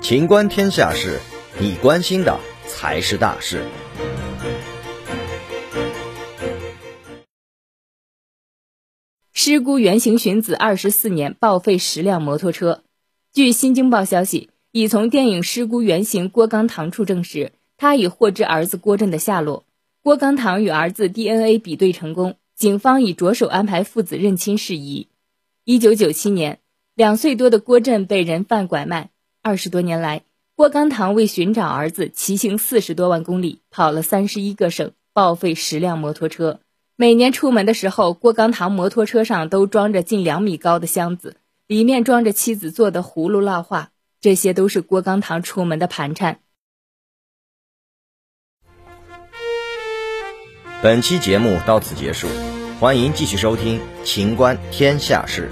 情观天下事，你关心的才是大事。失孤原型寻子二十四年，报废十辆摩托车。据新京报消息，已从电影失孤原型郭刚堂处证实，他已获知儿子郭振的下落。郭刚堂与儿子 DNA 比对成功，警方已着手安排父子认亲事宜。一九九七年，两岁多的郭振被人贩拐卖。二十多年来，郭刚堂为寻找儿子，骑行四十多万公里，跑了三十一个省，报废十辆摩托车。每年出门的时候，郭刚堂摩托车上都装着近两米高的箱子，里面装着妻子做的葫芦烙画，这些都是郭刚堂出门的盘缠。本期节目到此结束，欢迎继续收听《秦观天下事》。